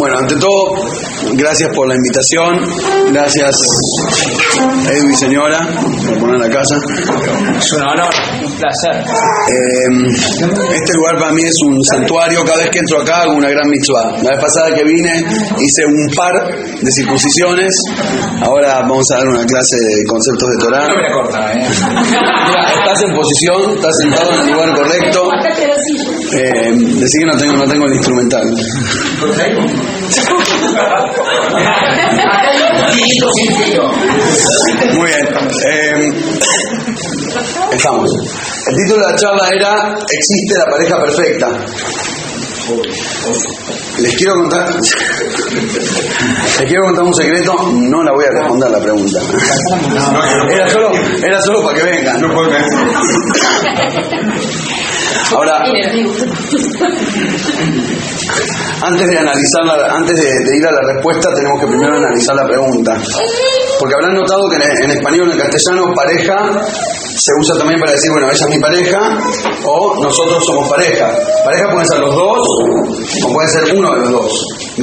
Bueno, ante todo, gracias por la invitación. Gracias, Edu y señora, por poner la casa. Es un honor, un placer. Eh, este lugar para mí es un santuario. Cada vez que entro acá hago una gran mitzvah. La vez pasada que vine hice un par de circuncisiones. Ahora vamos a dar una clase de conceptos de Torah. No me corta, ¿eh? Mira, estás en posición, estás sentado en el lugar correcto. Eh, decí que no tengo, no tengo el instrumental. Muy bien. Eh, estamos. El título de la charla era ¿Existe la pareja perfecta? Les quiero contar, les quiero contar un secreto, no la voy a responder la pregunta. Era solo, era solo para que vengan. Ahora, antes de analizar la- antes de, de ir a la respuesta, tenemos que primero analizar la pregunta. Porque habrán notado que en, en español en castellano pareja se usa también para decir, bueno, ella es mi pareja o nosotros somos pareja. Pareja pueden ser los dos o puede ser uno de los dos,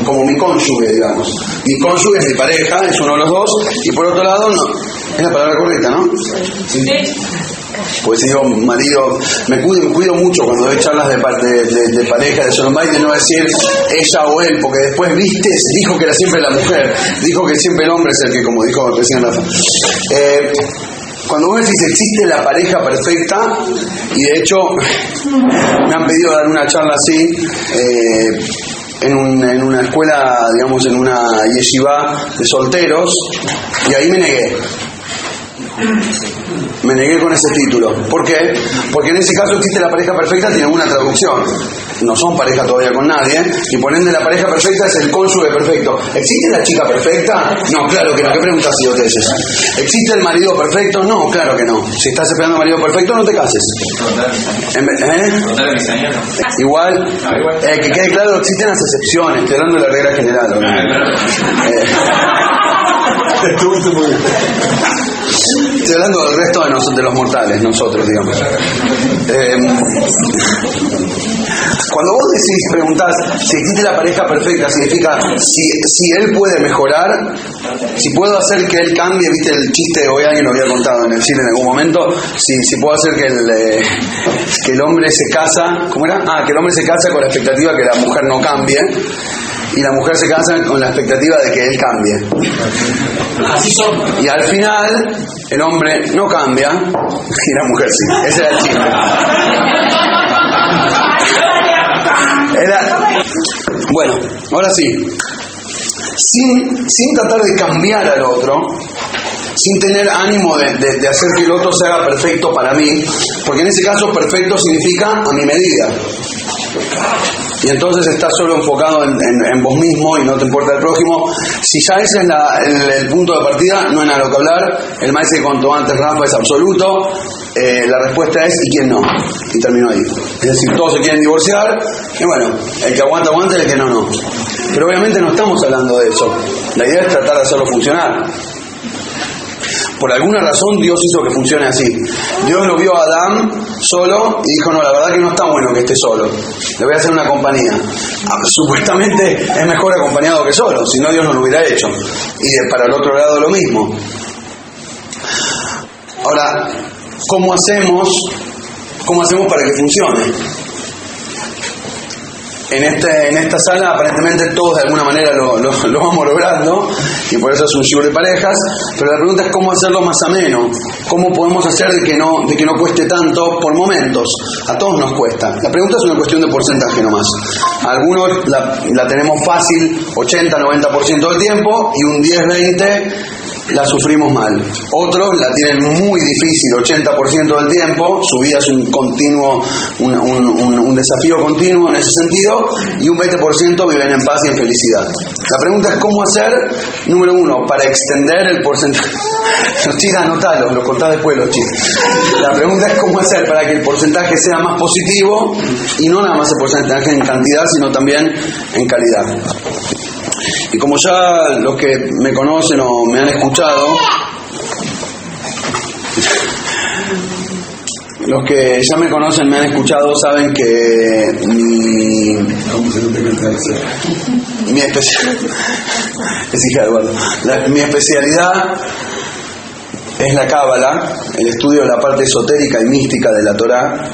como mi cónyuge, digamos. Mi cónyuge es mi pareja, es uno de los dos, y por otro lado, no, es la palabra correcta, ¿no? Pues digo, marido, me cuido, me cuido mucho cuando doy charlas de, de, de- de pareja, de de no decir ella o él, porque después, viste, dijo que era siempre la mujer, dijo que siempre el hombre es el que, como dijo recién Rafa. Eh, cuando vos decís existe la pareja perfecta, y de hecho me han pedido dar una charla así, eh, en, un- en una escuela, digamos, en una yeshiva de solteros, y ahí me negué. Me negué con ese título. ¿Por qué? Porque en ese caso existe la pareja perfecta, tiene una traducción. No son pareja todavía con nadie, y por ende la pareja perfecta es el cónyuge perfecto. ¿Existe la chica perfecta? No, claro que no. ¿Qué preguntas si es ¿Existe el marido perfecto? No, claro que no. Si estás esperando marido perfecto, no te cases. ¿eh? Igual, eh, que quede claro, existen las excepciones, estoy hablando de la regla general. obviamente. Eh, Estuviste muy bien. Estoy hablando del resto de, nos- de los mortales, nosotros, digamos. Eh, cuando vos decís, preguntás si existe la pareja perfecta, significa si, si él puede mejorar, si puedo hacer que él cambie, viste el chiste, hoy alguien lo había contado en el cine en algún momento, si, si puedo hacer que el, eh, que el hombre se casa, ¿cómo era? Ah, que el hombre se casa con la expectativa que la mujer no cambie. Y la mujer se casa con la expectativa de que él cambie. Así son. Y al final, el hombre no cambia y la mujer sí. Ese era el chiste. Era- Bueno, ahora sí. Sin, sin tratar de cambiar al otro, sin tener ánimo de, de- de hacer que el otro se haga perfecto para mí, porque en ese caso perfecto significa a mi medida. Y entonces estás solo enfocado en, vos mismo y no te importa el prójimo. Si ya ese es la- el, el punto de partida, no hay nada lo que hablar. El maestro que contó antes, Rafa, es absoluto. Eh, la respuesta es ¿y quién no? Y terminó ahí. Es decir, todos se quieren divorciar. Y bueno, el que aguanta, aguanta y el que no, no. Pero obviamente no estamos hablando de eso. La idea es tratar de hacerlo funcionar. Por alguna razón Dios hizo que funcione así. Dios lo vio a Adán solo y dijo, no, la verdad que no está bueno que esté solo. Le voy a hacer una compañía. Ah, Supuestamente es mejor acompañado que solo, si no Dios no lo hubiera hecho. Y para el otro lado lo mismo. Ahora, ¿cómo hacemos, cómo hacemos para que funcione? En, este, en esta sala aparentemente todos de alguna manera lo, lo- vamos logrando y por eso es un show de parejas, pero la pregunta es cómo hacerlo más ameno, cómo podemos hacer de que no, de que no cueste tanto por momentos, a todos nos cuesta. La pregunta es una cuestión de porcentaje nomás. Algunos la, la tenemos fácil 80-90% del tiempo y un 10-20% la sufrimos mal. Otros la tienen muy difícil 80% del tiempo, su vida es un continuo, un, desafío continuo en ese sentido, y un 20% viven en paz y en felicidad. La pregunta es cómo hacer, número uno, para extender el porcentaje. Los chicos, anotalos, los cortás después los chicos. La pregunta es cómo hacer para que el porcentaje sea más positivo y no nada más el porcentaje en cantidad, sino también en calidad. Y como ya los que me conocen o me han escuchado, Los que ya me conocen, me han escuchado, saben que mi, mi mi especialidad es la Cábala, el estudio de la parte esotérica y mística de la Torá,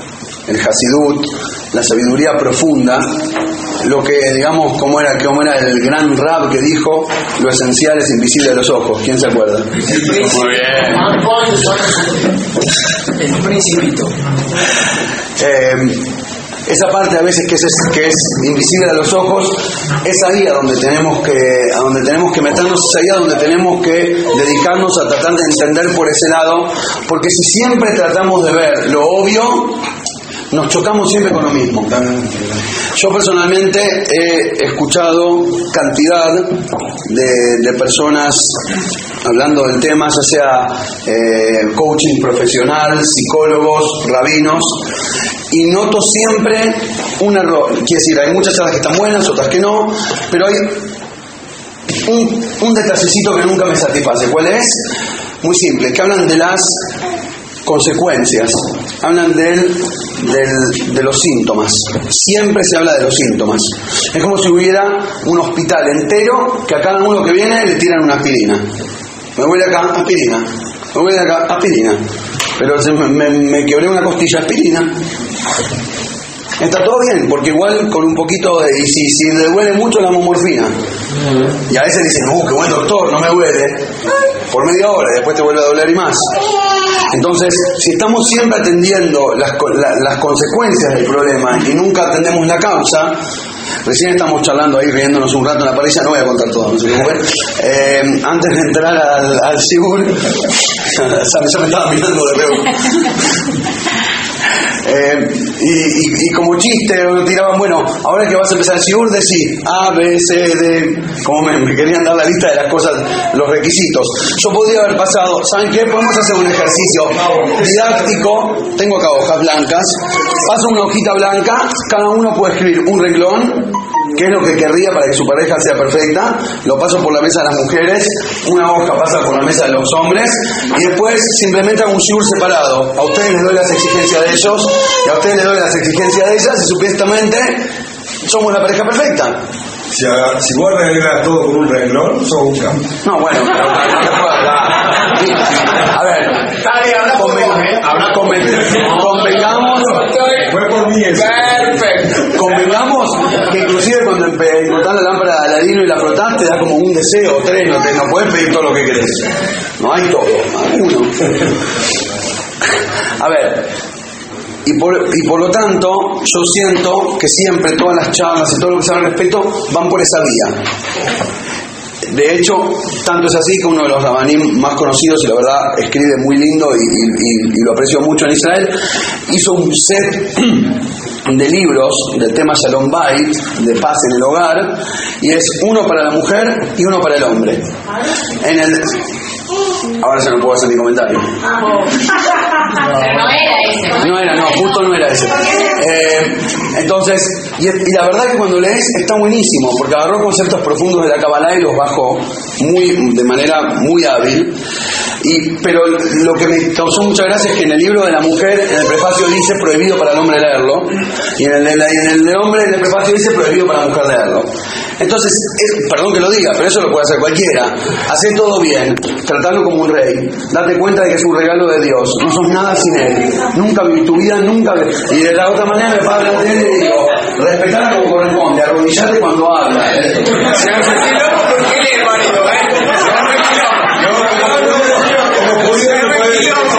el Hasidut, la sabiduría profunda, lo que, digamos, como era, como era el gran rap que dijo, lo esencial es invisible a los ojos. ¿Quién se acuerda? Muy bien. El principito. Eh, esa parte a veces que es, que es invisible a los ojos es ahí a donde tenemos que a donde tenemos que meternos es ahí a donde tenemos que dedicarnos a tratar de entender por ese lado porque si siempre tratamos de ver lo obvio nos chocamos siempre con lo mismo yo personalmente he escuchado cantidad de, personas hablando del tema, ya sea eh, coaching profesional, psicólogos, rabinos, y noto siempre un error. Quiere decir, hay muchas charlas que están buenas, otras que no, pero hay un, un detallecito que nunca me satisface. ¿Cuál es? Muy simple, que hablan de las consecuencias, hablan del, del- de los síntomas. Siempre se habla de los síntomas. Es como si hubiera un hospital entero que a cada uno que viene le tiran una aspirina. Me voy de acá, aspirina. Me voy de acá, aspirina. Pero se me, me- quebré una costilla, aspirina. Está todo bien, porque igual con un poquito de... Y si, si le duele mucho la momorfina. Y a veces dicen, uh, qué buen doctor, no me duele. Por media hora después te vuelve a doler y más. Entonces, si estamos siempre atendiendo las, las consecuencias del problema y nunca atendemos la causa, recién estamos charlando ahí, riéndonos un rato en la parrilla, no voy a contar todo, no se preocupen. Eh, antes de entrar al, al Sigur, ya, me- estaba mirando de reojo. Eh, y, y- y como chiste tiraban, bueno, ahora que vas a empezar el Sigur, decís A, B, C, D, como me, me querían dar la lista de las cosas, los requisitos. Yo podría haber pasado, ¿saben qué? Podemos hacer un ejercicio didáctico, tengo acá hojas blancas, paso una hojita blanca, cada uno puede escribir un renglón, que es lo que querría para que su pareja sea perfecta, lo paso por la mesa de las mujeres, una hoja pasa por la mesa de los hombres, y después simplemente hago un shiur separado. A ustedes les doy las exigencias de ellos, y a ustedes les doy las exigencias de ellas, y supuestamente somos la pareja perfecta. Si, si vos arreglas todo con un renglón, sos un campo. No, bueno, pero. A ver, Dale, habla por vos, ¿eh? Habla por conven- convengamos, Fue por mí eso. Perfecto. convengamos que inclusive cuando empe- encontrás la y la frotás te da como un deseo, tres, no, te, no puedes pedir todo lo que querés. No hay todo, hay uno. A ver, y por, y por lo tanto, yo siento que siempre todas las charlas y todo lo que se al respecto van por esa vía. De hecho, tanto es así que uno de los rabanim más conocidos, y la verdad escribe muy lindo y, lo aprecio mucho en Israel, hizo un set de libros del tema Shalom Bait, de paz en el hogar, y es uno para la mujer y uno para el hombre. Ahora ya no puedo hacer ni comentario. Pero no era ese. No era, no, justo no era ese. Eh, entonces, y, y la verdad que cuando lees está buenísimo, porque agarró conceptos profundos de la Kabbalah y los bajó muy, de manera muy hábil. Y, pero lo que me causó mucha gracia es que en el libro de la mujer, en el prefacio dice prohibido para el hombre leerlo, y en el, y en el hombre, en el prefacio dice prohibido para la mujer leerlo. Entonces, es- perdón que lo diga, pero eso lo puede hacer cualquiera. Hacé todo bien, tratalo como un rey, date cuenta de que es un regalo de Dios, no sos nada sin él, nunca viví tu vida, nunca Y de la otra manera me delante de él digo, respetala como corresponde, arrodillate cuando habla. Se me metí loco porque él es el marido, ¿eh? Se me metí loco. Se me metí loco.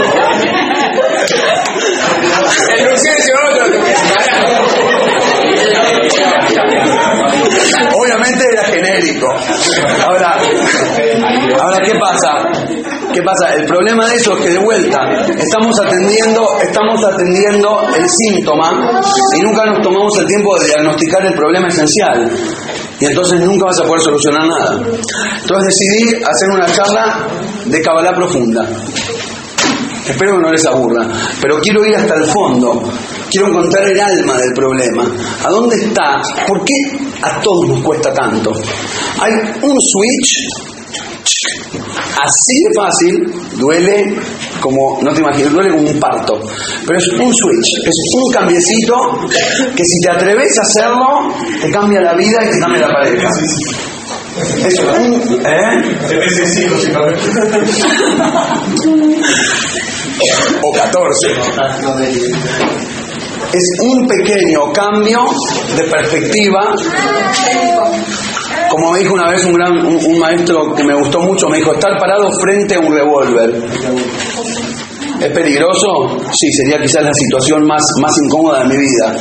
El licencio otro que me Obviamente era genérico. Ahora, ahora ¿qué pasa? ¿Qué pasa? El problema de eso es que de vuelta estamos atendiendo, estamos atendiendo el síntoma y nunca nos tomamos el tiempo de diagnosticar el problema esencial. Y entonces nunca vas a poder solucionar nada. Entonces decidí hacer una charla de Kabbalah profunda. Espero que no les aburra, pero quiero ir hasta el fondo. Quiero encontrar el alma del problema. ¿A dónde está? ¿Por qué a todos nos cuesta tanto? Hay un switch así de fácil, duele como, no te imaginas, duele como un parto. Pero es un switch, es un cambiecito que si te atreves a hacerlo, te cambia la vida y te cambia la pareja. Es un, ¿eh? O 14. Es un pequeño cambio de perspectiva como me dijo una vez un gran un, maestro que me gustó mucho, me dijo, estar parado frente a un revólver. ¿Es peligroso? Sí, sería quizás la situación más, más incómoda de mi vida.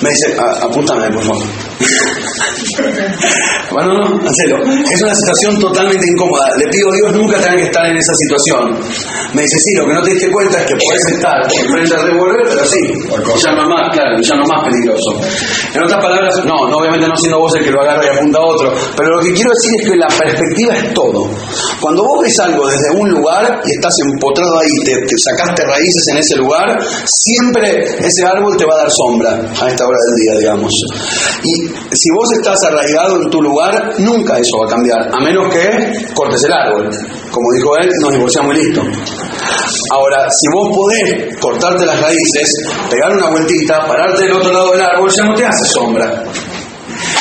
Me dice, "A- apúntame, por favor. bueno, no, hacelo. Es una situación totalmente incómoda. Le pido a Dios nunca tenga que estar en esa situación. Me dice, sí, lo que no te diste cuenta es que puedes estar frente al revólver, pero sí, ya no más, claro, ya no más peligroso. En otras palabras, no, no, obviamente no siendo vos el que lo agarra y apunta a otro, pero lo que quiero decir es que la perspectiva es todo. Cuando vos ves algo desde un lugar y estás empotrado ahí, te, te sacaste raíces en ese lugar, siempre ese árbol te va a dar sombra a esta hora del día, digamos. Y si vos estás arraigado en tu lugar, nunca eso va a cambiar, a menos que cortes el árbol. Como dijo él, nos divorciamos y listo. Ahora, si vos podés cortarte las raíces, pegar una vueltita, pararte del otro lado del árbol, ya no te hace sombra.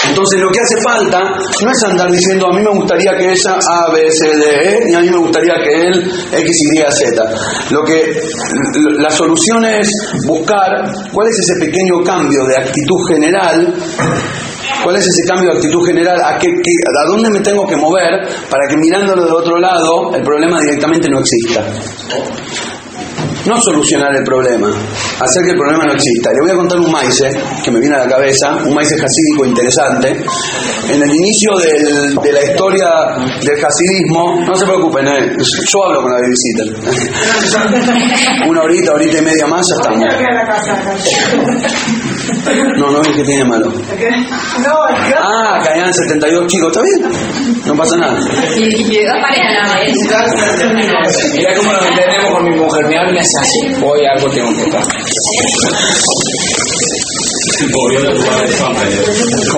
Entonces lo que hace falta no es andar diciendo a mí me gustaría que ella A, B, C, D, E, ni a mí me gustaría que él X, Y, Z. Lo que la solución es buscar cuál es ese pequeño cambio de actitud general ¿Cuál es ese cambio de actitud general? ¿A, qué, ¿A dónde me tengo que mover para que mirándolo de otro lado el problema directamente no exista? No solucionar el problema, hacer que el problema no exista. Le voy a contar un maíz que me viene a la cabeza, un maíz jasídico interesante. En el inicio del- de la historia del hasidismo, no se preocupen, eh, yo hablo con la babysitter. Una horita, horita y media más, ya estamos. No, no es que tiene malo. Ah, caían 72 chicos, ¿está bien? No pasa nada. Mira cómo nos entendemos con mi mujer. Mi alma Hoy algo tengo que estar.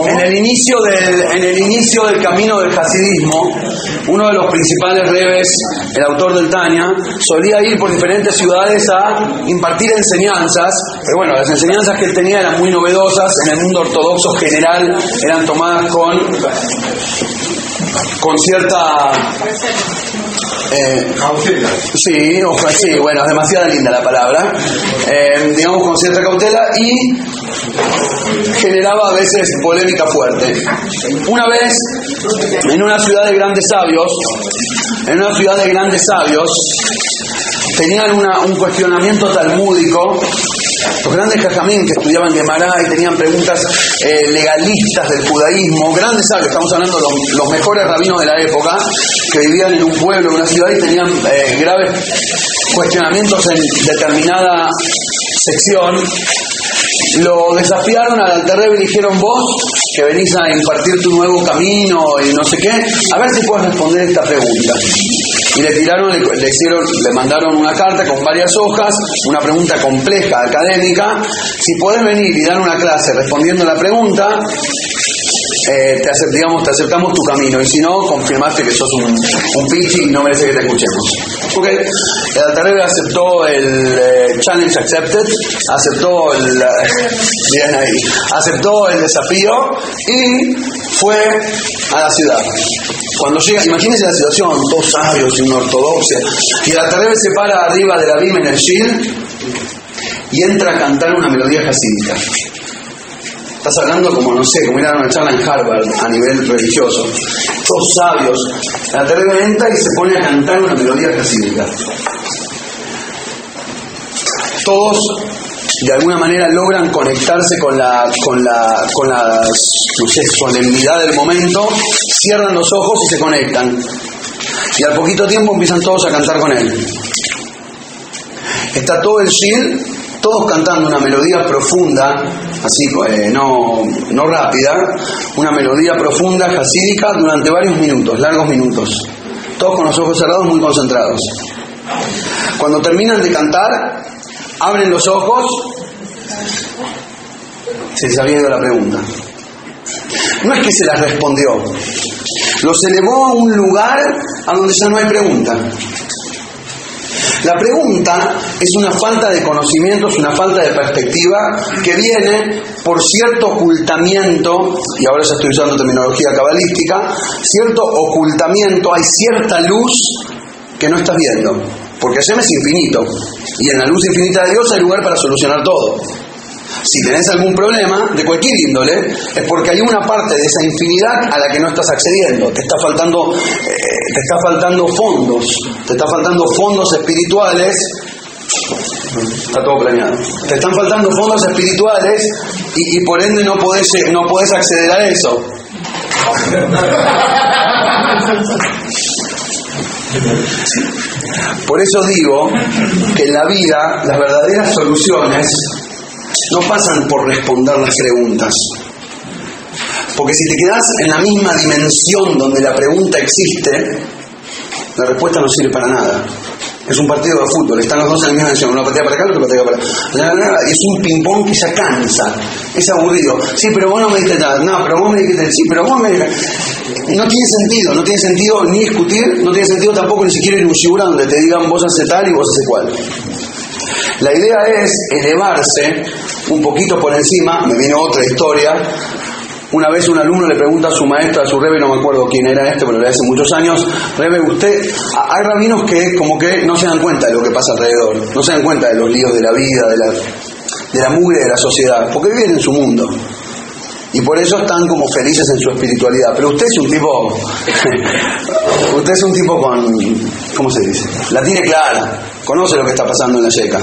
En el inicio del, en el inicio del camino del hasidismo, uno de los principales rebes, el autor del Tania, solía ir por diferentes ciudades a impartir enseñanzas, pero bueno, las enseñanzas que él tenía eran muy novedosas, en el mundo ortodoxo general eran tomadas con, con cierta eh, Sí, ojo, sí, bueno, es demasiado linda la palabra. Eh, digamos con cierta cautela y generaba a veces polémica fuerte. Una vez, en una ciudad de grandes sabios, en una ciudad de grandes sabios, tenían una- un cuestionamiento talmúdico. Los grandes jajamín que estudiaban Gemara y tenían preguntas eh, legalistas del judaísmo, grandes estamos hablando de los, mejores rabinos de la época, que vivían en un pueblo, en una ciudad y tenían eh, graves cuestionamientos en determinada sección, lo desafiaron al Alterrebe y dijeron vos que venís a impartir tu nuevo camino y no sé qué, a ver si puedes responder esta pregunta. Y le tiraron, le, hicieron, le mandaron una carta con varias hojas, una pregunta compleja, académica. Si podés venir y dar una clase respondiendo la pregunta, eh, te, acep- digamos, te aceptamos tu camino. Y si no, confirmaste que sos un, un pichi y no merece que te escuchemos. Ok, el Altarebe aceptó el eh, challenge accepted, aceptó el, eh, bien ahí, aceptó el desafío y fue a la ciudad. Cuando llega, imagínense la situación, dos sabios y un ortodoxo, y el Altarebe se para arriba de la bima en el shield y entra a cantar una melodía jasídica. Estás hablando como, no sé, como ir a una charla en Harvard a nivel religioso. Todos sabios. La terrena entra y se pone a cantar una melodía jasídica. Todos de alguna manera logran conectarse con la, con la, con la no sé, solemnidad del momento, cierran los ojos y se conectan. Y al poquito tiempo empiezan todos a cantar con él. Está todo el shield, todos cantando una melodía profunda, así eh, no, no rápida, una melodía profunda, jasídica, durante varios minutos, largos minutos. Todos con los ojos cerrados, muy concentrados. Cuando terminan de cantar, abren los ojos, se les había la pregunta. No es que se las respondió, los elevó a un lugar a donde ya no hay pregunta. La pregunta es una falta de conocimiento, es una falta de perspectiva que viene por cierto ocultamiento, y ahora ya estoy usando terminología cabalística, cierto ocultamiento, hay cierta luz que no estás viendo, porque Hashem es infinito, y en la luz infinita de Dios hay lugar para solucionar todo. Si tenés algún problema de cualquier índole, es porque hay una parte de esa infinidad a la que no estás accediendo. Te está faltando, eh, te está faltando fondos, te está faltando fondos espirituales. Está todo planeado. Te están faltando fondos espirituales y, por ende no podés, no podés acceder a eso. Por eso digo que en la vida las verdaderas soluciones no pasan por responder las preguntas. Porque si te quedas en la misma dimensión donde la pregunta existe, la respuesta no sirve para nada. Es un partido de fútbol, están los dos en la misma dimensión, una patea para acá, otra patea para acá. Es un ping-pong que ya cansa, es aburrido. Sí, pero vos no me dijiste nada, no, pero vos me dijiste, sí, pero vos me No tiene sentido, no tiene sentido ni discutir, no tiene sentido tampoco ni siquiera ir a un shibura donde te digan vos haces tal y vos haces cual. La idea es elevarse un poquito por encima, me viene otra historia. Una vez un alumno le pregunta a su maestra, a su rebe, no me acuerdo quién era este, pero le hace muchos años, rebe, usted, hay rabinos que como que no se dan cuenta de lo que pasa alrededor, no se dan cuenta de los líos de la vida, de la, de la mugre de la sociedad, porque viven en su mundo. Y por eso están como felices en su espiritualidad. Pero usted es un tipo, usted es un tipo con, ¿cómo se dice? La tiene clara, conoce lo que está pasando en la yeca.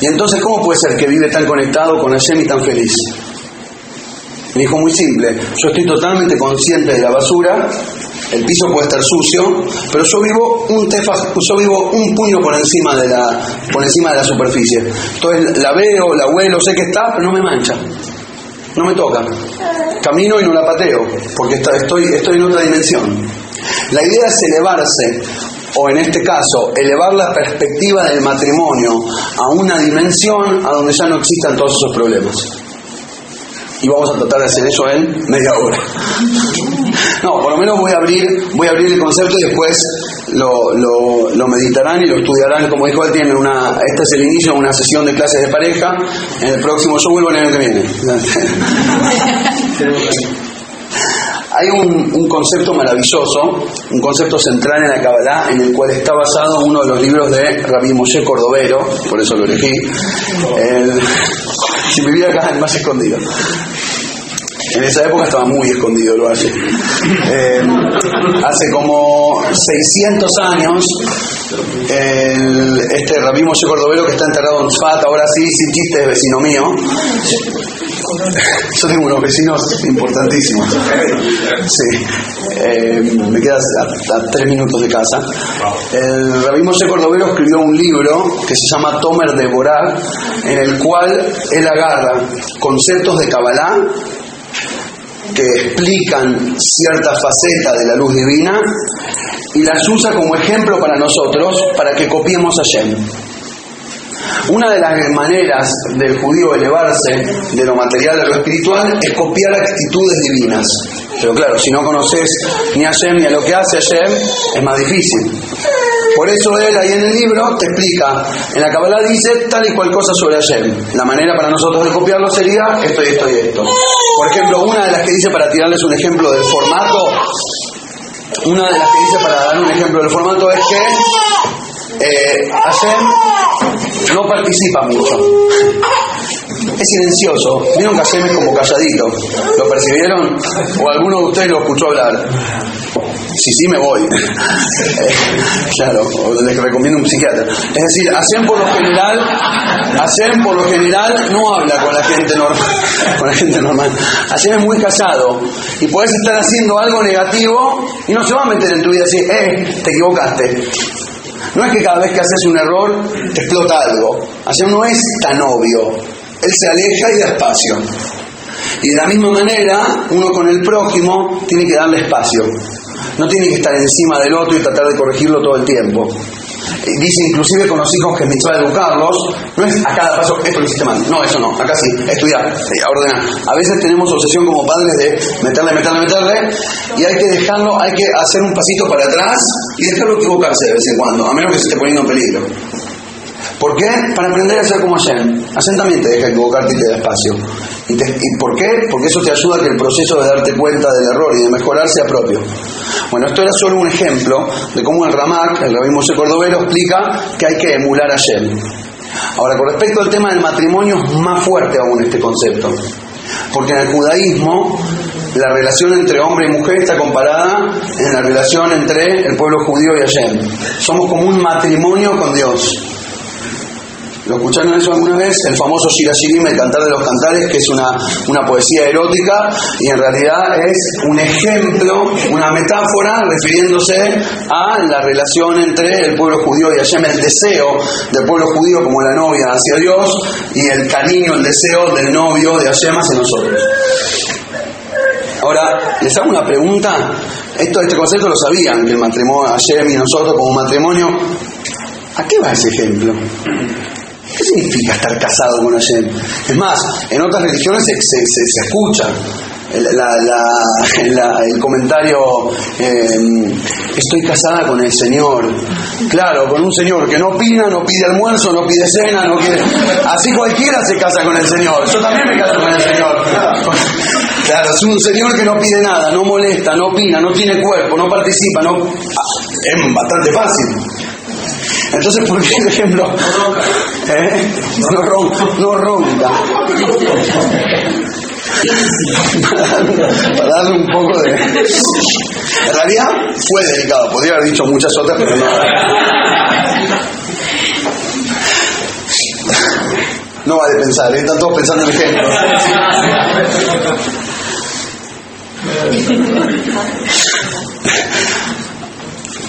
Y entonces, ¿cómo puede ser que vive tan conectado con Hashem y tan feliz? Me dijo muy simple, yo estoy totalmente consciente de la basura, el piso puede estar sucio, pero yo vivo un tefa, yo vivo un puño por encima de la, por encima de la superficie. Entonces la veo, la huelo, sé que está, pero no me mancha no me toca. Camino y no la pateo, porque estoy, estoy en otra dimensión. La idea es elevarse, o en este caso, elevar la perspectiva del matrimonio a una dimensión a donde ya no existan todos esos problemas. Y vamos a tratar de hacer eso en media hora. No, por lo menos voy a abrir, voy a abrir el concepto y después lo, lo, lo, meditarán y lo estudiarán, como dijo él, tienen una, este es el inicio de una sesión de clases de pareja, en el próximo yo vuelvo el año que viene. Hay un, concepto maravilloso, un concepto central en la Kabbalah, en el cual está basado uno de los libros de Rabbi Moshe Cordovero, por eso lo elegí. El, si vivía acá, el más escondido. En esa época estaba muy escondido lo hace. Eh, hace como 600 años, el, este Rabí Moshe Cordovero que está enterrado en Sfat, ahora sí, sin chiste, es vecino mío. Yo tengo unos vecinos importantísimos. Sí. Eh, me quedas a, tres minutos de casa. El Rabí Moshe Cordovero escribió un libro que se llama Tomer de Borá, en el cual él agarra conceptos de Kabbalah que explican cierta faceta de la luz divina y las usa como ejemplo para nosotros para que copiemos a Shem. Una de las maneras del judío elevarse de lo material a lo espiritual es copiar actitudes divinas. Pero claro, si no conoces ni a Shem ni a lo que hace Shem, es más difícil. Por eso él ahí en el libro te explica, en la Kabbalah dice tal y cual cosa sobre Hashem. La manera para nosotros de copiarlo sería esto y esto y esto. Por ejemplo, una de las que dice, para tirarles un ejemplo del formato, una de las que dice para dar un ejemplo del formato es que eh, no participa mucho. Es silencioso. Vieron que Hashem es como calladito. ¿Lo percibieron? ¿O alguno de ustedes lo escuchó hablar? Si sí, me voy. claro, les recomiendo un psiquiatra. Es decir, Hashem por lo general, Hashem por lo general no habla con la gente normal. Con la gente normal. Hashem es muy callado. Y puedes estar haciendo algo negativo y no se va a meter en tu vida así, eh, te equivocaste. No es que cada vez que haces un error te explota algo. Hashem no es tan obvio. Él se aleja y da espacio. Y de la misma manera, uno con el prójimo tiene que darle espacio. No tiene que estar encima del otro y tratar de corregirlo todo el tiempo. Dice inclusive con los hijos que es mitzvah educarlos, no es a cada paso, esto lo hiciste mal, no, eso no, acá sí, estudiar, ordenar. A veces tenemos obsesión como padres de meterle, meterle, meterle, y hay que dejarlo, hay que hacer un pasito para atrás y dejarlo equivocarse de vez en cuando, a menos que se esté poniendo en peligro. ¿Por qué? Para aprender a ser como Hashem. Hashem también te deja equivocarte y te da espacio. ¿Y, por qué? Porque eso te ayuda a que el proceso de darte cuenta del error y de mejorar sea propio. Bueno, esto era solo un ejemplo de cómo el Ramak, el Rabí Moshe Cordovero, explica que hay que emular a Hashem. Ahora, con respecto al tema del matrimonio, es más fuerte aún este concepto. Porque en el judaísmo la relación entre hombre y mujer está comparada en la relación entre el pueblo judío y Hashem. Somos como un matrimonio con Dios. ¿Lo escucharon eso alguna vez? El famoso Shirashirim, el cantar de los cantares, que es una, una poesía erótica y en realidad es un ejemplo, una metáfora refiriéndose a la relación entre el pueblo judío y Hashem, el deseo del pueblo judío como la novia hacia Dios y el cariño, el deseo del novio de Hashem hacia nosotros. Ahora, les hago una pregunta. Esto, este concepto lo sabían, que el matrimonio, Hashem y nosotros como matrimonio. ¿A qué va ese ejemplo? ¿Qué significa estar casado con Hashem? Es más, en otras religiones se, se- se- escucha el, el comentario, eh, estoy casada con el Señor. Claro, con un Señor que no opina, no pide almuerzo, no pide cena, no quiere... Así cualquiera se casa con el Señor. Yo también me caso con el Señor. Claro, es un Señor que no pide nada, no molesta, no opina, no tiene cuerpo, no participa, no... Ah, Es bastante fácil. Entonces, ¿por qué el ejemplo? ¿Eh? No ronca. No ronca. Para darle un poco de... En realidad fue delicado, podría haber dicho muchas otras, pero no. No vale pensar, ¿eh? están todos pensando en ejemplos.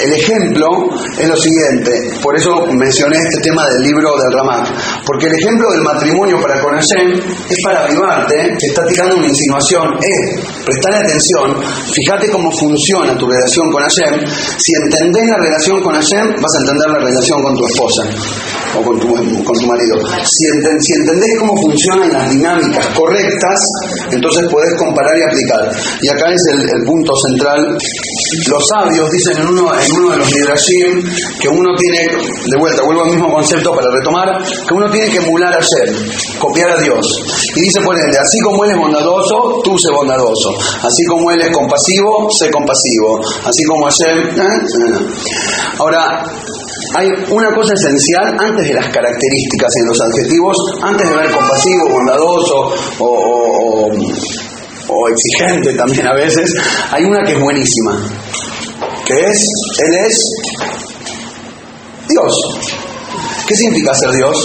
El ejemplo es lo siguiente, por eso mencioné este tema del libro del Ramak, porque el ejemplo del matrimonio para con es para avivarte, te está tirando una insinuación, eh, prestale atención, fíjate cómo funciona tu relación con Hashem, si entendés la relación con Hashem, vas a entender la relación con tu esposa o con tu, con tu marido. Si, enten- si entendés cómo funcionan las dinámicas correctas, entonces podés comparar y aplicar. Y acá es el, el punto central. Los sabios dicen en uno, en uno de los Midrashim que uno tiene, de vuelta, vuelvo al mismo concepto para retomar, que uno tiene que emular a Hashem, copiar a Dios. Y dice por ende, así como Él es bondadoso, tú sé bondadoso. Así como Él es compasivo, sé compasivo. Así como Hashem... ¿eh? Ahora, hay una cosa esencial antes de las características en los adjetivos, antes de ver compasivo, bondadoso o, o- o- o exigente también a veces, hay una que es buenísima, que es, Él es Dios. ¿Qué significa ser Dios?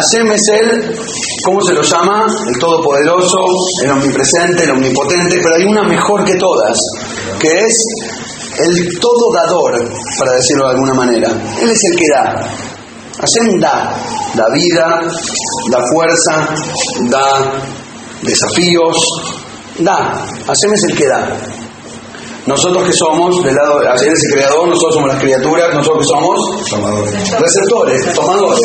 Hashem es Él, ¿cómo se lo llama? El Todopoderoso, el Omnipresente, el Omnipotente, pero hay una mejor que todas, que es el todo dador, para decirlo de alguna manera. Él es el que da. Hashem da, da vida, da fuerza, da desafíos, da. Hashem es el que da. Nosotros que somos, del lado, Hashem es el creador, nosotros somos las criaturas, nosotros que somos receptores, tomadores.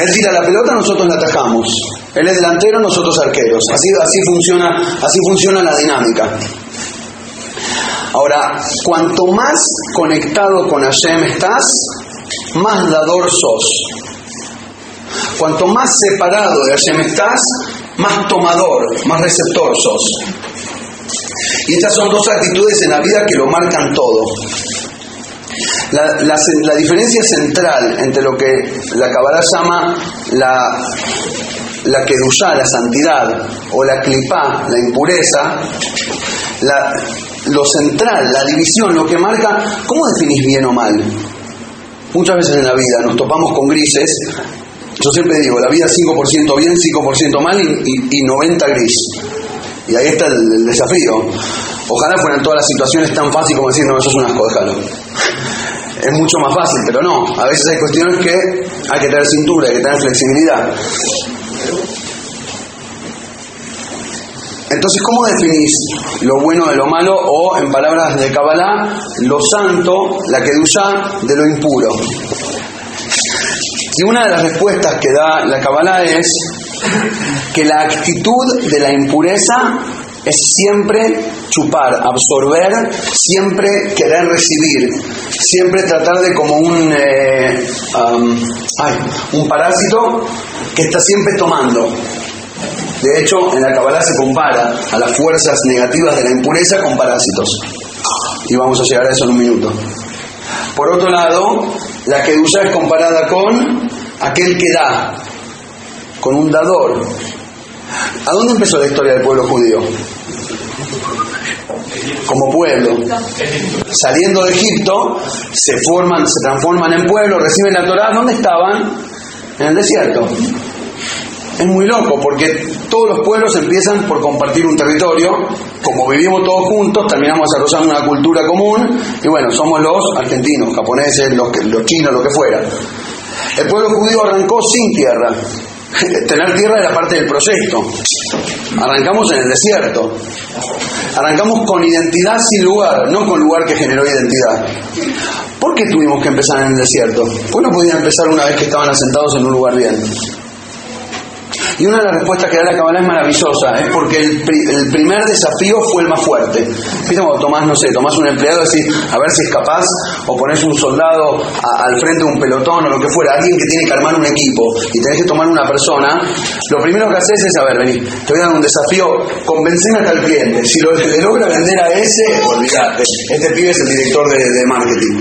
Él tira la pelota, nosotros la atajamos. Él es delantero, nosotros arqueros. Así, así, funciona, así funciona la dinámica. Ahora, cuanto más conectado con Hashem estás, más dador sos. Cuanto más separado de Hashem estás, más tomador, más receptor sos. Y estas son dos actitudes en la vida que lo marcan todo. La, la, diferencia central entre lo que la Kabbalah llama la, la la santidad, o la clipá, la impureza, la, lo central, la división, lo que marca, ¿cómo definís bien o mal? Muchas veces en la vida nos topamos con grises. Yo siempre digo, la vida es 5% bien, 5% mal y, y, y 90 gris. Y ahí está el, desafío. Ojalá fueran todas las situaciones tan fáciles como decir, no, eso es un asco, déjalo. Es mucho más fácil, pero no. A veces hay cuestiones que hay que tener cintura, hay que tener flexibilidad. Entonces, ¿cómo definís lo bueno de lo malo o, en palabras de Kabbalah, lo santo, la kedushá, de lo impuro? Y una de las respuestas que da la Kabbalah es que la actitud de la impureza es siempre chupar, absorber, siempre querer recibir, siempre tratar de como un, eh, ay, un parásito que está siempre tomando. De hecho, en la Kabbalah se compara a las fuerzas negativas de la impureza con parásitos. Y vamos a llegar a eso en un minuto. Por otro lado, la Kedusha es comparada con aquel que da, con un dador. ¿A dónde empezó la historia del pueblo judío? Como pueblo. Saliendo de Egipto, se forman, se transforman en pueblo, reciben la Torah. ¿Dónde estaban? En el desierto. Es muy loco porque todos los pueblos empiezan por compartir un territorio, como vivimos todos juntos, terminamos desarrollando una cultura común y bueno, somos los argentinos, japoneses, los chinos, lo que fuera. El pueblo judío arrancó sin tierra. Tener tierra era parte del proyecto. Arrancamos en el desierto. Arrancamos con identidad sin lugar, no con lugar que generó identidad. ¿Por qué tuvimos que empezar en el desierto? ¿Por qué no podían empezar una vez que estaban asentados en un lugar bien? Y una de las respuestas que da la Kabbalah es maravillosa, es porque el, primer desafío fue el más fuerte. Viste cuando tomás, no sé, tomás un empleado decís, a ver si es capaz, o pones un soldado al frente de un pelotón o lo que fuera, alguien que tiene que armar un equipo y tenés que tomar una persona, lo primero que haces es, a ver, vení, te voy a dar un desafío, convenceme a tal cliente. Si lo, le logra vender a ese, olvidate, este pibe es el director de marketing.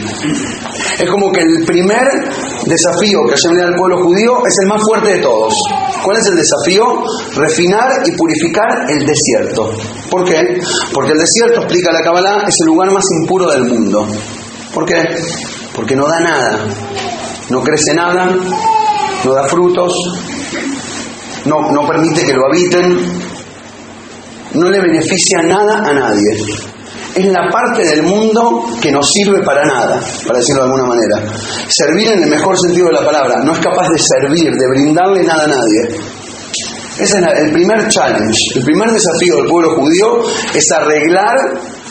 Es como que el primer desafío que se le da al pueblo judío es el más fuerte de todos. ¿Cuál es el desafío? Refinar y purificar el desierto. ¿Por qué? Porque el desierto, explica la Kabbalah, es el lugar más impuro del mundo. ¿Por qué? Porque no da nada, no crece nada, no da frutos, no, no permite que lo habiten, no le beneficia nada a nadie es la parte del mundo que no sirve para nada, para decirlo de alguna manera. Servir en el mejor sentido de la palabra, no es capaz de servir, de brindarle nada a nadie. Ese es el primer challenge, el primer desafío del pueblo judío es arreglar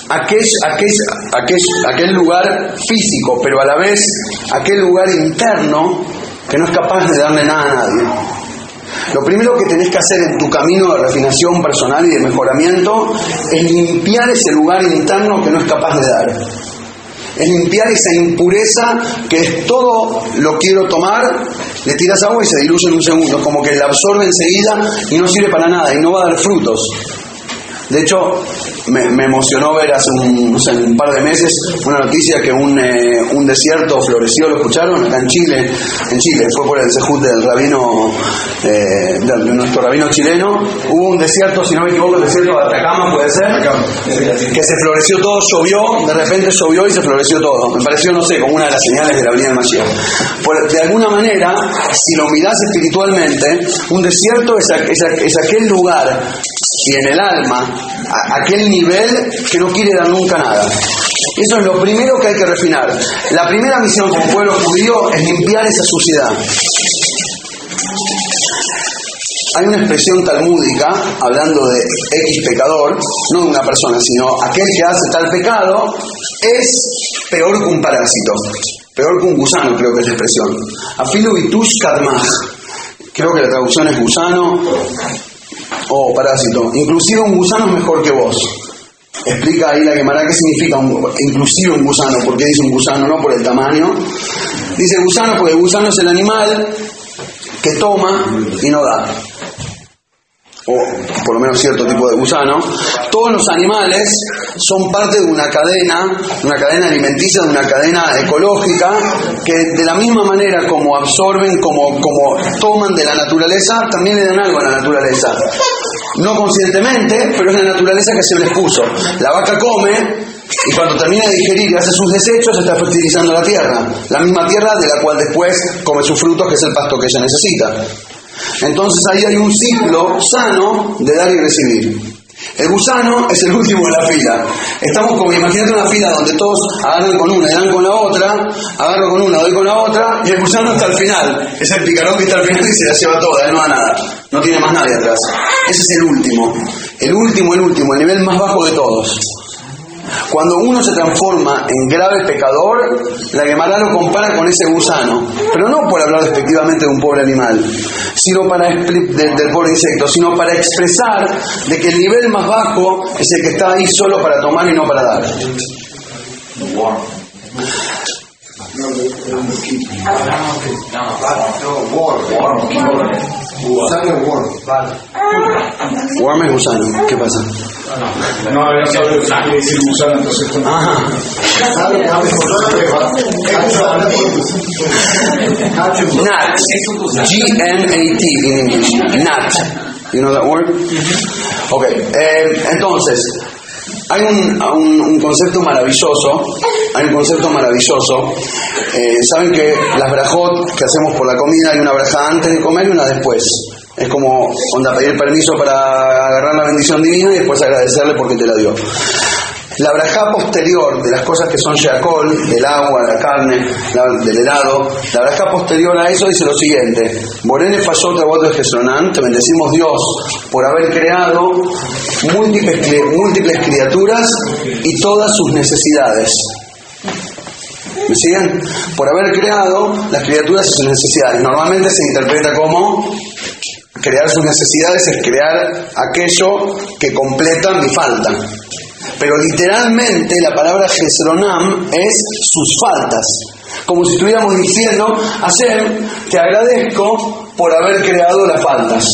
aquel, aquel, aquel, aquel lugar físico, pero a la vez aquel lugar interno que no es capaz de darle nada a nadie. Lo primero que tenés que hacer en tu camino de refinación personal y de mejoramiento es limpiar ese lugar interno que no es capaz de dar. Es limpiar esa impureza que es todo lo quiero tomar, le tiras agua y se diluye en un segundo, como que la absorbe enseguida y no sirve para nada y no va a dar frutos. De hecho, me, emocionó ver hace un, un, par de meses una noticia que un, eh, un, desierto floreció, ¿lo escucharon? Acá en Chile, en Chile, fue por el sejud del rabino, eh, de nuestro rabino chileno, hubo un desierto, si no me equivoco, el desierto de Atacama, puede ser, que se floreció todo, llovió, de repente llovió y se floreció todo. Me pareció, no sé, como una de las señales de la venida del Mashiach. de alguna manera, si lo mirás espiritualmente, un desierto es, es, es aquel lugar y en el alma aquel nivel que no quiere dar nunca nada. Eso es lo primero que hay que refinar. La primera misión como pueblo judío es limpiar esa suciedad. Hay una expresión talmúdica hablando de X pecador, no de una persona, sino aquel que hace tal pecado es peor que un parásito, peor que un gusano, creo que es la expresión. Afilu itush kadmah. Creo que la traducción es gusano, o parásito. Inclusive un gusano es mejor que vos. Explica ahí la quemará qué significa inclusive un gusano, porque dice un gusano, no por el tamaño. Dice gusano porque el gusano es el animal que toma y no da o por lo menos cierto tipo de gusano, todos los animales son parte de una cadena, una cadena alimenticia, de una cadena ecológica, que de la misma manera como absorben, como, como toman de la naturaleza, también le dan algo a la naturaleza. No conscientemente, pero es la naturaleza que se les puso. La vaca come y cuando termina de digerir y hace sus desechos, está fertilizando la tierra. La misma tierra de la cual después come sus frutos, que es el pasto que ella necesita. Entonces ahí hay un ciclo sano de dar y recibir. El gusano es el último de la fila. Estamos como, imagínate una fila donde todos agarran con una y dan con la otra, agarro con una, doy con la otra, y el gusano está al final. Es el picarón que está al final y se la lleva toda, él no da nada. No tiene más nadie atrás. Ese es el último. el último, el último, el nivel más bajo de todos. Cuando uno se transforma en grave pecador, la Gemara lo compara con ese gusano, pero no por hablar despectivamente de un pobre animal, sino para del pobre insecto, sino para expresar de que el nivel más bajo es el que está ahí solo para tomar y no para dar. Worm es gusano, ¿qué pasa? No, no sabe lo que decir gusano, entonces. Gnat. In English. Gnat. You know that word? Ok. eh, entonces, hay un, un- concepto maravilloso. Hay un concepto maravilloso. Eh, Saben que las brajot que hacemos por la comida, hay una braja antes de comer y una después. Es como onda pedir permiso para agarrar la bendición divina y después agradecerle porque te la dio. La braja posterior de las cosas que son shakol, del agua, de la carne, del helado, la braja posterior a eso dice lo siguiente: Morene falló de Jesronán, te bendecimos Dios por haber creado múltiples, múltiples criaturas y todas sus necesidades. ¿Me siguen? Por haber creado las criaturas y sus necesidades. Normalmente se interpreta como crear sus necesidades es crear aquello que completa mi falta. Pero literalmente la palabra Gesronam es sus faltas. Como si estuviéramos diciendo, hacer, te agradezco por haber creado las faltas.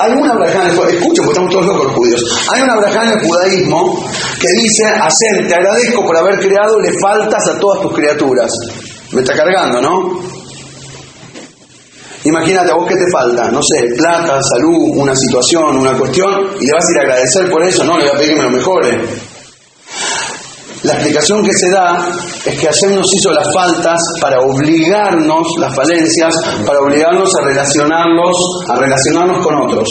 Hay una brajá en el escuchen porque estamos todos. Hay una en el judaísmo que dice, hacer, te agradezco por haber creado le faltas a todas tus criaturas. Me está cargando, ¿no? Imagínate, a vos qué te falta, no sé, plata, salud, una situación, una cuestión, y le vas a ir a agradecer por eso, no, le voy a pedir que me lo mejore. La explicación que se da es que Hashem nos hizo las faltas para obligarnos, las falencias, para obligarnos a relacionarlos, a relacionarnos con otros.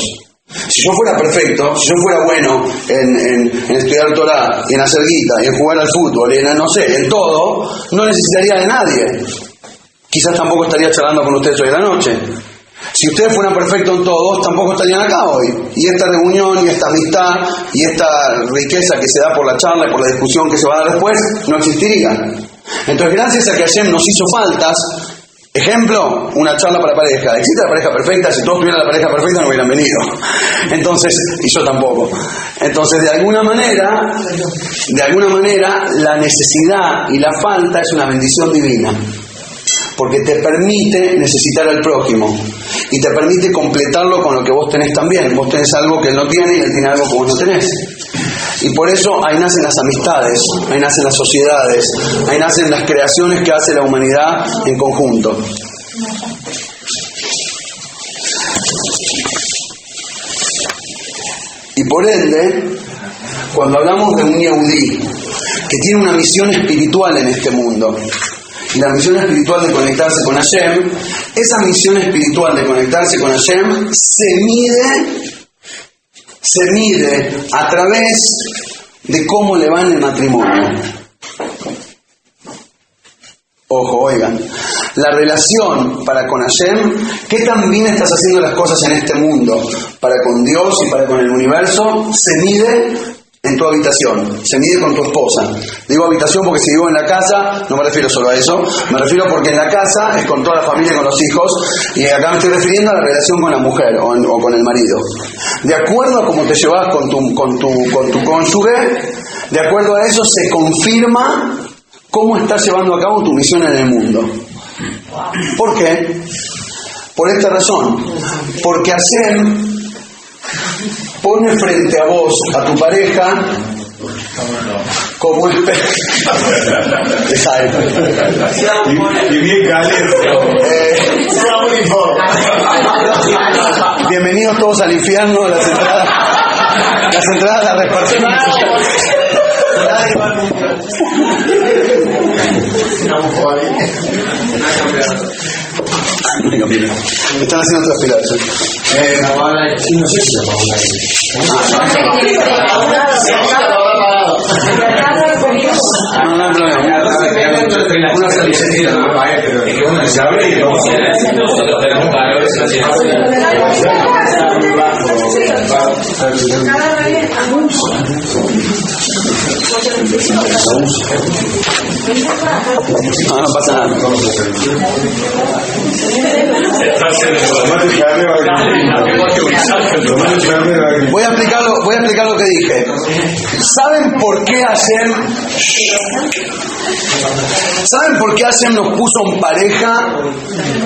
Si yo fuera perfecto, si yo fuera bueno en, en- estudiar Torah, en hacer guita, en jugar al fútbol, en, no sé, en todo, no necesitaría de nadie. Quizás tampoco estaría charlando con ustedes hoy en la noche. Si ustedes fueran perfectos en todos, tampoco estarían acá hoy. Y esta reunión, y esta amistad, y esta riqueza que se da por la charla y por la discusión que se va a dar después, no existiría. Entonces, gracias a que Hashem nos hizo faltas, ejemplo, una charla para pareja. ¿Existe la pareja perfecta? Si todos tuvieran la pareja perfecta, no hubieran venido. Entonces, y yo tampoco. Entonces, de alguna manera, de alguna manera, la necesidad y la falta es una bendición divina porque te permite necesitar al prójimo y te permite completarlo con lo que vos tenés también. Vos tenés algo que él no tiene y él tiene algo que vos no tenés. Y por eso ahí nacen las amistades, ahí nacen las sociedades, ahí nacen las creaciones que hace la humanidad en conjunto. Y por ende, cuando hablamos de un Yehudí que tiene una misión espiritual en este mundo, la misión espiritual de conectarse con Hashem, esa misión espiritual de conectarse con Hashem se mide, se mide a través de cómo le va en el matrimonio. Ojo, oigan, la relación para con Hashem, ¿qué tan bien estás haciendo las cosas en este mundo para con Dios y para con el universo? Se mide en tu habitación, se mide con tu esposa. Digo habitación porque si vivo en la casa, no me refiero solo a eso, me refiero porque en la casa es con toda la familia, con los hijos, y acá me estoy refiriendo a la relación con la mujer o, con el marido. De acuerdo a cómo te llevas con tu, con, tu, con tu cónyuge, de acuerdo a eso se confirma cómo estás llevando a cabo tu misión en el mundo. ¿Por qué? Por esta razón. Porque Hashem pone frente a vos, a tu pareja, como espejo. Y, y bien caliente. Eh, bienvenidos todos al infierno, las entradas, las entradas las repartimos. Están haciendo otras pilares. Eh, no sé si No, no abre y no. No, no pasa nada. Voy a explicar lo, voy a explicar lo que dije. ¿Saben por qué Hashem ¿Saben por qué Hashem nos puso en pareja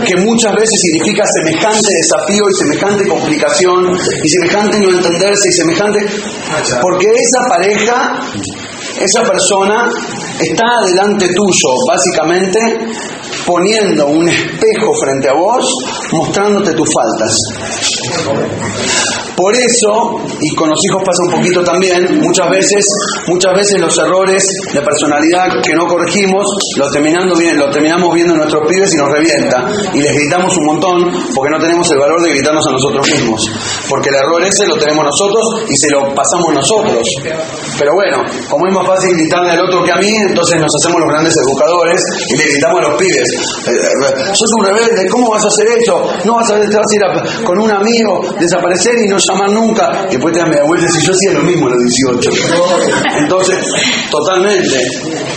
que muchas veces significa semejante desafío y semejante complicación y semejante no entenderse y semejante porque esa pareja esa persona está delante tuyo, básicamente poniendo un espejo frente a vos, mostrándote tus faltas. Por eso, y con los hijos pasa un poquito también, muchas veces, muchas veces los errores de personalidad que no corregimos, los, terminando bien, los terminamos viendo en nuestros pibes y nos revienta. Y les gritamos un montón porque no tenemos el valor de gritarnos a nosotros mismos. Porque el error ese lo tenemos nosotros y se lo pasamos nosotros. Pero bueno, como es más fácil gritarle al otro que a mí, entonces nos hacemos los grandes educadores y le gritamos a los pibes. Eh, sos un rebelde, ¿cómo vas a hacer eso? No vas a, te vas a ir con un amigo, desaparecer y no llamar nunca. Y después te das media vuelta y yo hacía lo mismo a los 18. Entonces, totalmente.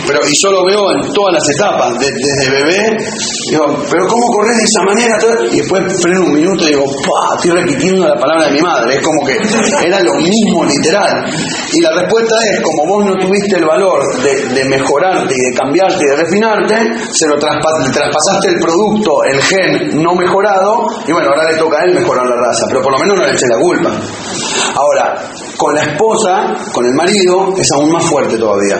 Pero, y yo lo veo en todas las etapas, de- desde bebé, digo, pero ¿cómo corres de esa manera? Y después freno un minuto y digo, ¡pah! Estoy repitiendo la palabra de mi madre. Es como que era lo mismo literal. Y la respuesta es, como vos no tuviste el valor de, de mejorarte y de cambiarte y de refinarte, se lo traspasaste el producto, el gen no mejorado, y bueno, ahora le toca a él mejorar la raza, pero por lo menos no le eché la culpa. Ahora, con la esposa, con el marido, es aún más fuerte todavía.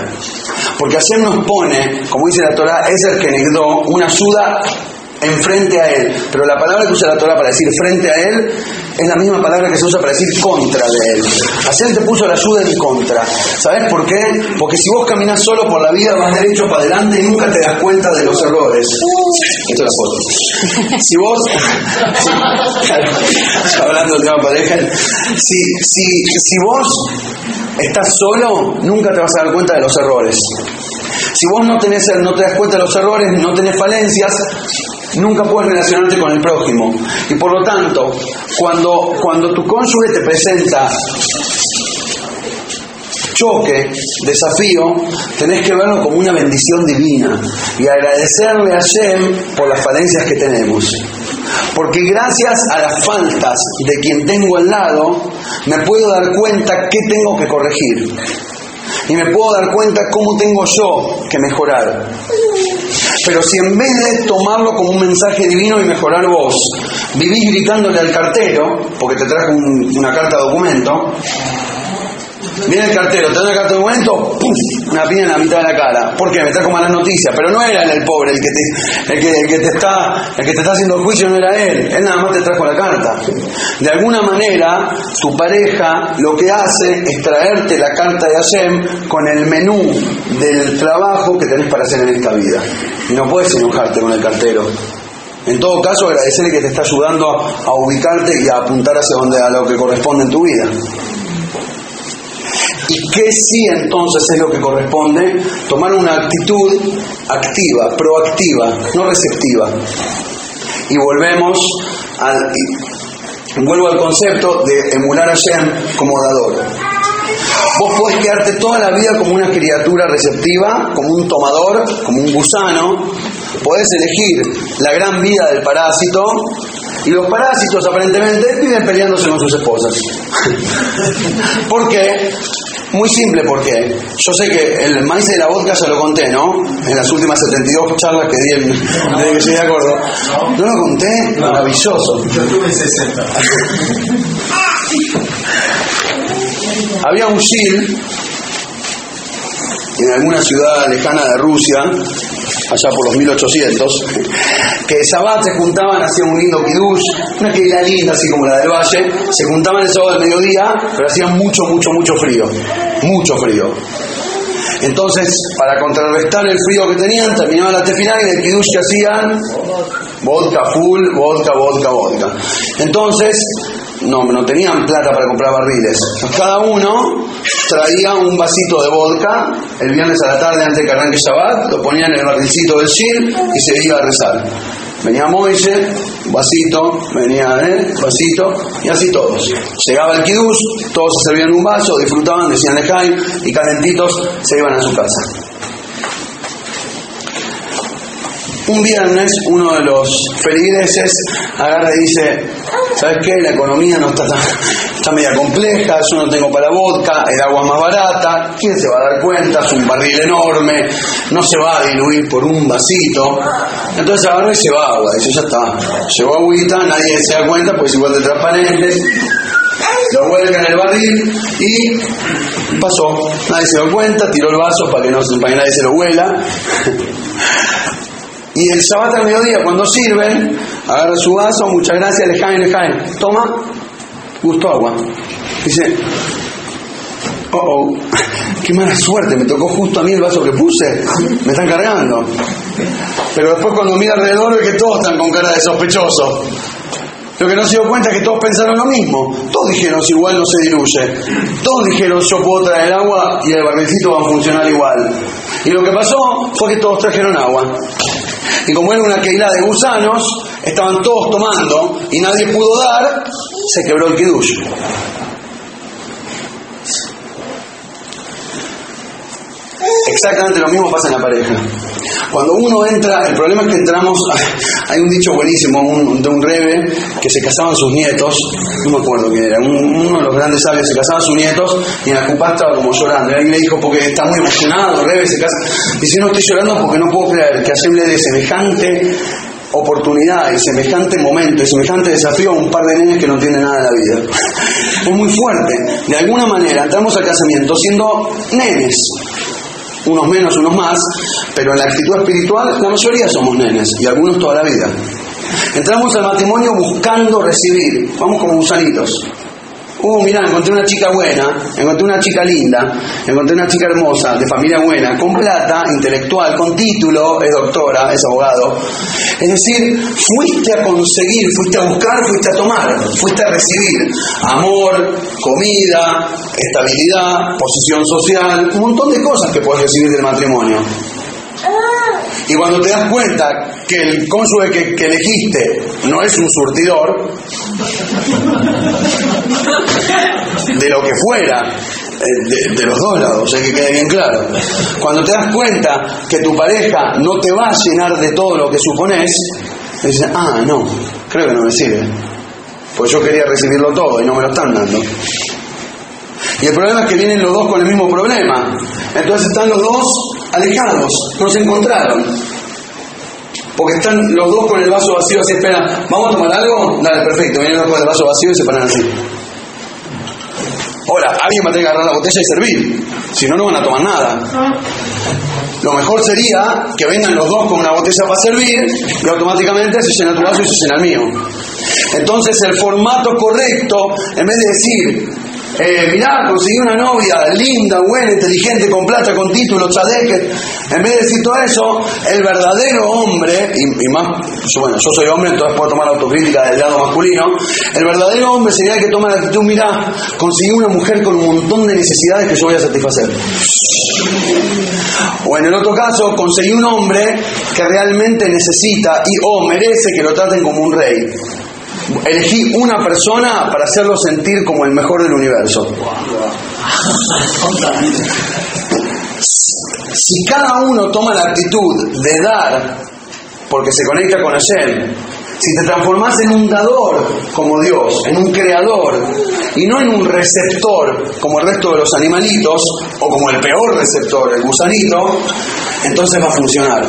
Porque Hashem nos pone, como dice la Torah, es el que negó una ayuda enfrente a él. Pero la palabra que usa la Torah para decir frente a él es la misma palabra que se usa para decir contra de él. Hashem te puso la ayuda en contra. ¿Sabes por qué? Porque si vos caminas solo por la vida, vas derecho para adelante y nunca te das cuenta de los errores. Esto es la foto. Si vos, hablando de tema pareja, si, si, si vos estás solo, nunca te vas a dar cuenta de los errores. Si vos no, tenés, no te das cuenta de los errores, no tenés falencias, nunca puedes relacionarte con el prójimo. Y por lo tanto, cuando, cuando tu cónyuge te presenta choque, desafío, tenés que verlo como una bendición divina y agradecerle a Shem por las falencias que tenemos. Porque gracias a las faltas de quien tengo al lado, me puedo dar cuenta qué tengo que corregir. Y me puedo dar cuenta cómo tengo yo que mejorar. Pero si en vez de tomarlo como un mensaje divino y mejorar vos, vivís gritándole al cartero, porque te trajo un- una carta de documento, Viene el cartero, te da una carta de documento, ¡puf! una piña en la mitad de la cara. ¿Por qué? Me trajo malas noticias. Pero no era el pobre, el que, te, el, que, el, te está, el que te está haciendo el juicio no era él. Él nada más te trajo la carta. De alguna manera, tu pareja lo que hace es traerte la carta de Hashem con el menú del trabajo que tenés para hacer en esta vida. Y no puedes enojarte con el cartero. En todo caso, agradecerle que te está ayudando a ubicarte y a apuntar hacia donde a lo que corresponde en tu vida. ¿Y qué sí entonces es lo que corresponde? Tomar una actitud activa, proactiva, no receptiva. Y volvemos al, vuelvo al concepto de emular a Shem como dador. Vos podés quedarte toda la vida como una criatura receptiva, como un tomador, como un gusano. Podés elegir la gran vida del parásito. Y los parásitos aparentemente viven peleándose con sus esposas. ¿Por qué? Muy simple, ¿por qué? Yo sé que el maíz de la vodka ya lo conté, ¿no? En las últimas 72 charlas que di en, desde que llegué a Córdoba. ¿No lo conté? Maravilloso. Yo tuve 60. Había un Shil en alguna ciudad lejana de Rusia, allá por los 1800, que Shabbat se juntaban, hacían un lindo kiddush, una que era linda, así como la del Valle, se juntaban el sábado del mediodía, pero hacía mucho, mucho, mucho frío, mucho frío. Entonces, para contrarrestar el frío que tenían, terminaban la tefilá y el kiddush que hacían, vodka full, vodka, vodka, vodka. Entonces, no, no tenían plata para comprar barriles. Cada uno traía un vasito de vodka el viernes a la tarde antes de que arranque Shabbat, lo ponían en el barrilcito del Shil y se iba a rezar. Venía Moise, vasito, venía él, vasito, y así todos. Llegaba el kiddush, todos se servían un vaso, disfrutaban, decían lejaim, y calentitos se iban a su casa. Un viernes uno de los feligreses agarra y dice, ¿sabes qué? La economía no está tan, está media compleja, yo no tengo para vodka, el agua más barata, ¿quién se va a dar cuenta? Es un barril enorme, no se va a diluir por un vasito. Entonces agarra y se va agua, dice, ya está, llevó agüita, nadie se da cuenta, pues igual de transparente, lo vuelca en el barril y pasó. Nadie se dio cuenta, tiró el vaso para que, no, para que nadie se lo huela. Y el sábado al mediodía, cuando sirven, agarra su vaso, muchas gracias, le caen, le caen. Toma, gusto agua. Dice, oh, oh, qué mala suerte, me tocó justo a mí el vaso que puse, me están cargando. Pero después cuando mira alrededor ve que todos están con cara de sospechoso. Lo que no se dio cuenta es que todos pensaron lo mismo. Todos dijeron, si igual no se diluye. Todos dijeron, yo puedo traer agua y el barrilcito va a funcionar igual. Y lo que pasó fue que todos trajeron agua. Y como era una queila de gusanos, estaban todos tomando y nadie pudo dar, se quebró el kiddush. Exactamente lo mismo pasa en la pareja. Cuando uno entra, el problema es que entramos, hay un dicho buenísimo un- de un rebe que se casaban sus nietos, no me acuerdo quién era, un- uno de los grandes sabios se casaban sus nietos y en la cupá estaba como llorando. Y alguien le dijo, porque está muy emocionado, rebe se casa. Dice, no estoy llorando porque no puedo creer que hacerle de semejante oportunidad y semejante momento y semejante desafío a un par de nenes que no tienen nada en la vida. Es muy fuerte. De alguna manera entramos al casamiento siendo nenes, unos menos, unos más, pero en la actitud espiritual la mayoría somos nenes y algunos toda la vida. Entramos al matrimonio buscando recibir, vamos como gusanitos. Uh, mirá, encontré una chica buena, encontré una chica linda, encontré una chica hermosa, de familia buena, con plata, intelectual, con título, es doctora, es abogado. Es decir, fuiste a conseguir, fuiste a buscar, fuiste a tomar, fuiste a recibir amor, comida, estabilidad, posición social, un montón de cosas que puedes recibir del matrimonio. Y cuando te das cuenta que el cónyuge que, elegiste no es un surtidor, de lo que fuera, eh, de, de los dos lados, hay que quede bien claro. Cuando te das cuenta que tu pareja no te va a llenar de todo lo que supones, dices, ah, no, creo que no me sirve. Pues yo quería recibirlo todo y no me lo están dando. Y el problema es que vienen los dos con el mismo problema. Entonces están los dos alejados, no se encontraron. Porque están los dos con el vaso vacío así, esperan, ¿vamos a tomar algo? Dale, perfecto, vienen los dos con el vaso vacío y se paran así. Ahora, alguien va a tener que agarrar la botella y servir, si no, no van a tomar nada. Lo mejor sería que vengan los dos con una botella para servir y automáticamente se llena tu vaso y se llena el mío. Entonces el formato correcto, en vez de decir, eh, mirá, conseguí una novia linda, buena, inteligente, con plata, con título, chadeque, en vez de decir todo eso, el verdadero hombre, y, más, bueno, yo soy hombre, entonces puedo tomar autocrítica del lado masculino, el verdadero hombre sería el que toma la actitud, mirá, conseguí una mujer con un montón de necesidades que yo voy a satisfacer. O en el otro caso, conseguí un hombre que realmente necesita y o merece que lo traten como un rey. Elegí una persona para hacerlo sentir como el mejor del universo. Si cada uno toma la actitud de dar porque se conecta con Hashem, si te transformas en un dador como Dios, en un creador y no en un receptor como el resto de los animalitos o como el peor receptor, el gusanito, entonces va a funcionar.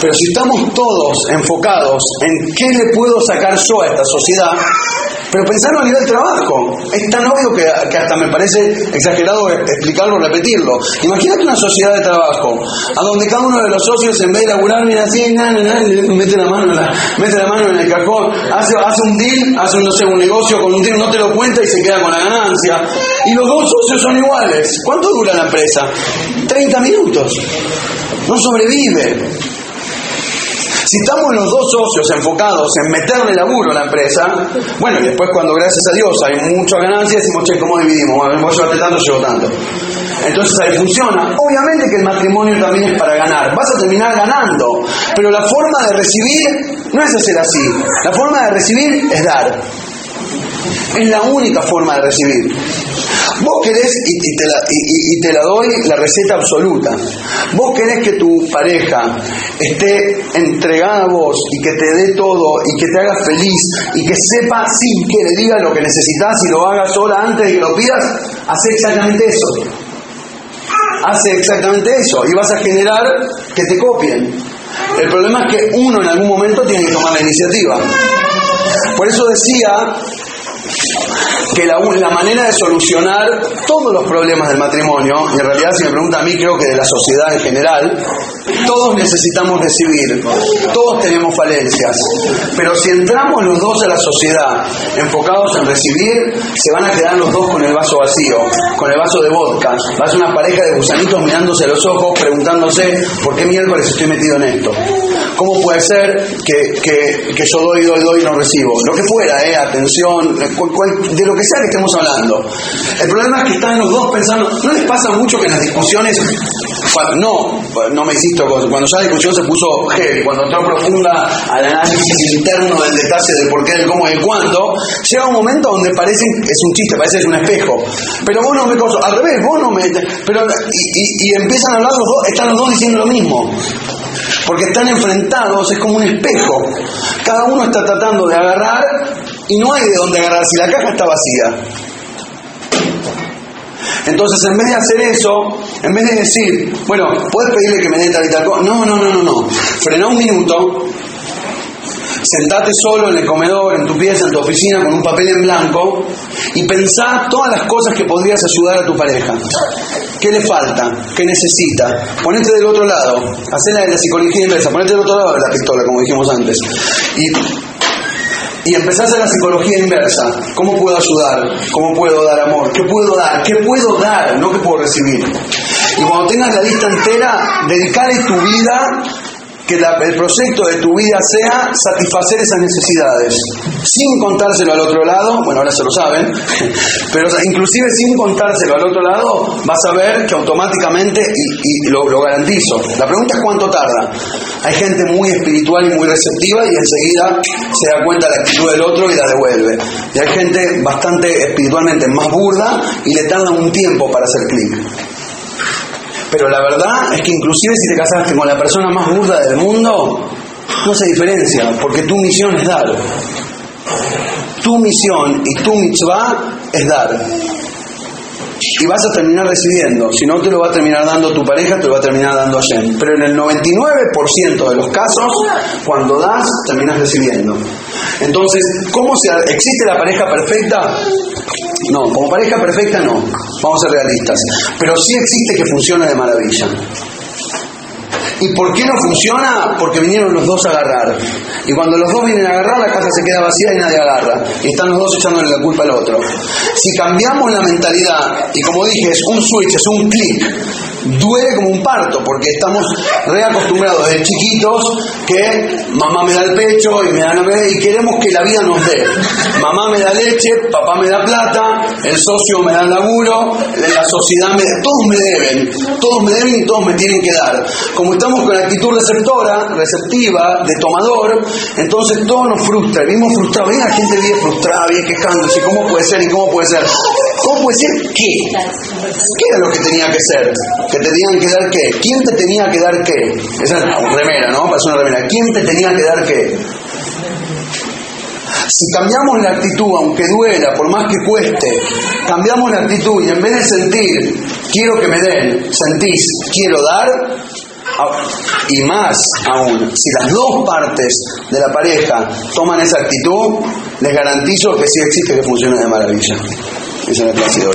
Pero si estamos todos enfocados en qué le puedo sacar yo a esta sociedad, pero pensarlo a nivel trabajo, es tan obvio que, que hasta me parece exagerado explicarlo, repetirlo. Imagínate una sociedad de trabajo, a donde cada uno de los socios en vez de laburar, mira así, mete la mano en mete la mano en el cajón, hace, hace un deal, hace un, un negocio con un deal, no te lo cuenta y se queda con la ganancia. Y los dos socios son iguales. ¿Cuánto dura la empresa? 30 minutos. No sobrevive. Si estamos los dos socios enfocados en meterle laburo a la empresa, bueno, y después cuando gracias a Dios hay mucha ganancia, decimos, che, ¿cómo dividimos? Bueno, vos llevaste tanto, llevo tanto. Entonces ahí funciona. Obviamente que el matrimonio también es para ganar. Vas a terminar ganando, pero la forma de recibir no es hacer así. La forma de recibir es dar. Es la única forma de recibir. Vos querés, y, te la, doy la receta absoluta, vos querés que tu pareja esté entregada a vos y que te dé todo y que te haga feliz y que sepa sin que le diga lo que necesitas y lo haga sola antes de que lo pidas, hace exactamente eso. Hace exactamente eso y vas a generar que te copien. El problema es que uno en algún momento tiene que tomar la iniciativa. Por eso decía que la, la, manera de solucionar todos los problemas del matrimonio, y en realidad si me pregunta a mí creo que de la sociedad en general, todos necesitamos recibir, todos tenemos falencias, pero si entramos los dos a la sociedad enfocados en recibir, se van a quedar los dos con el vaso vacío, con el vaso de vodka, va a ser una pareja de gusanitos mirándose a los ojos, preguntándose por qué miércoles estoy metido en esto. ¿Cómo puede ser que, que, que yo doy, doy, doy y no recibo? Lo que fuera, eh, atención, de lo que sea que estemos hablando. El problema es que están los dos pensando, ¿no les pasa mucho que en las discusiones, no, no me insisto, cuando ya la discusión se puso heavy, cuando entró profunda al análisis interno del detalle del por qué, del cómo y del cuándo, llega un momento donde parece, es un chiste, parece que es un espejo. Pero vos no me al revés, vos no me... Pero, y empiezan a hablar los dos, están los dos diciendo lo mismo porque están enfrentados, es como un espejo. Cada uno está tratando de agarrar y no hay de dónde agarrar si la caja está vacía. Entonces, en vez de hacer eso, en vez de decir, bueno, ¿puedes pedirle que me dé tal y tal cosa? No, no, no, no, no. Frena un minuto, sentate solo en el comedor, en tu pieza, en tu oficina, con un papel en blanco y pensá todas las cosas que podrías ayudar a tu pareja. ¿Qué le falta? ¿Qué necesita? Ponete del otro lado, hacela de la psicología inversa, ponete del otro lado de la pistola, como dijimos antes. Y y empezás a la psicología inversa. ¿Cómo puedo ayudar? ¿Cómo puedo dar amor? ¿Qué puedo dar? ¿Qué puedo dar? No qué puedo recibir. Y cuando tengas la lista entera, dedicale tu vida que el proyecto de tu vida sea satisfacer esas necesidades, sin contárselo al otro lado, bueno, ahora se lo saben, pero inclusive sin contárselo al otro lado, vas a ver que automáticamente, y, lo, lo, garantizo, la pregunta es cuánto tarda. Hay gente muy espiritual y muy receptiva y enseguida se da cuenta de la actitud del otro y la devuelve. Y hay gente bastante espiritualmente más burda y le tarda un tiempo para hacer clic. Pero la verdad es que inclusive si te casaste con la persona más burda del mundo, no se diferencia, porque tu misión es dar. Tu misión y tu mitzvah es dar. Y vas a terminar recibiendo. Si no te lo va a terminar dando tu pareja, te lo va a terminar dando Hashem. Pero en el 99% de los casos, cuando das, terminas recibiendo. Entonces, ¿cómo se, existe la pareja perfecta? No, como pareja perfecta no, vamos a ser realistas. Pero sí existe que funcione de maravilla. ¿Y por qué no funciona? Porque vinieron los dos a agarrar. Y cuando los dos vienen a agarrar, la casa se queda vacía y nadie agarra. Y están los dos echándole la culpa al otro. Si cambiamos la mentalidad, y como dije, es un switch, es un clic, duele como un parto, porque estamos reacostumbrados desde chiquitos que mamá me da el pecho y me da y queremos que la vida nos dé. Mamá me da leche, papá me da plata, el socio me da el laburo, la sociedad me todos me deben, todos me deben y todos me tienen que dar. Como estamos con la actitud receptora, receptiva, de tomador, entonces todo nos frustra, vivimos frustrados, ven la gente vive frustrada, vive quejándose, ¿cómo puede ser cómo puede ser? ¿Cómo puede ser qué? ¿Qué era lo que tenía que ser? ¿Que te tenían que dar qué? ¿Quién te tenía que dar qué? Esa es una remera, ¿no? Parece una remera. ¿Quién te tenía que dar qué? Si cambiamos la actitud, aunque duela, por más que cueste, cambiamos la actitud y en vez de sentir, quiero que me den, sentís, quiero dar, y más aún, si las dos partes de la pareja toman esa actitud, les garantizo que sí existe que funcione de maravilla. Esa es la clase de hoy.